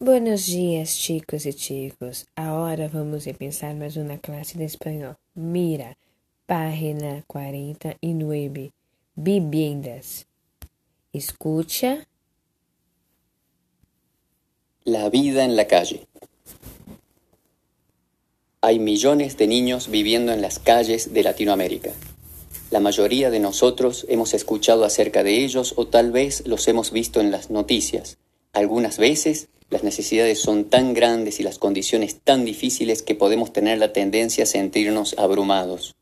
Buenos dias, chicos e chicos. Agora vamos pensar mais uma classe de espanhol. Mira, página 49. Viviendas. Escucha. La vida en la calle. Hay millones de niños viviendo en las calles de Latinoamérica. La mayoría de nosotros hemos escuchado acerca de ellos o tal vez los hemos visto en las noticias. Algunas veces las necesidades son tan grandes y las condiciones tan difíciles que podemos tener la tendencia a sentirnos abrumados.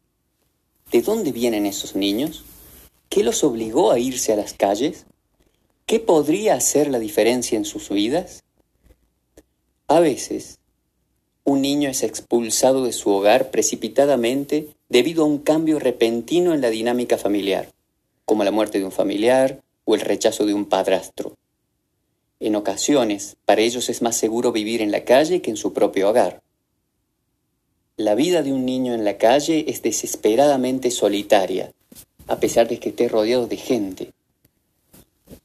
¿De dónde vienen esos niños? ¿Qué los obligó a irse a las calles? ¿Qué podría hacer la diferencia en sus vidas? A veces, un niño es expulsado de su hogar precipitadamente debido a un cambio repentino en la dinámica familiar, como la muerte de un familiar o el rechazo de un padrastro. En ocasiones, para ellos es más seguro vivir en la calle que en su propio hogar. La vida de un niño en la calle es desesperadamente solitaria, a pesar de que esté rodeado de gente.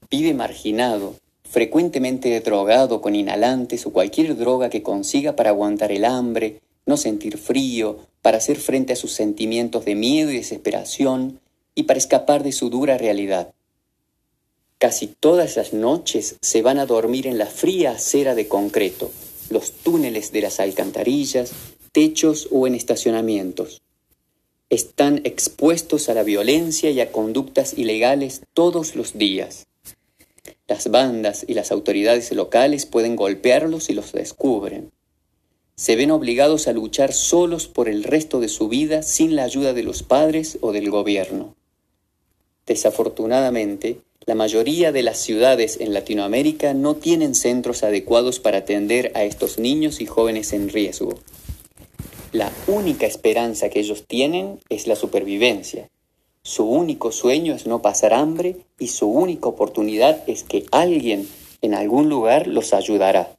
Vive marginado, frecuentemente drogado con inhalantes o cualquier droga que consiga para aguantar el hambre, no sentir frío, para hacer frente a sus sentimientos de miedo y desesperación y para escapar de su dura realidad. Casi todas las noches se van a dormir en la fría acera de concreto, los túneles de las alcantarillas, techos o en estacionamientos. Están expuestos a la violencia y a conductas ilegales todos los días. Las bandas y las autoridades locales pueden golpearlos si los descubren. Se ven obligados a luchar solos por el resto de su vida sin la ayuda de los padres o del gobierno. Desafortunadamente, la mayoría de las ciudades en Latinoamérica no tienen centros adecuados para atender a estos niños y jóvenes en riesgo. La única esperanza que ellos tienen es la supervivencia. Su único sueño es no pasar hambre y su única oportunidad es que alguien en algún lugar los ayudará.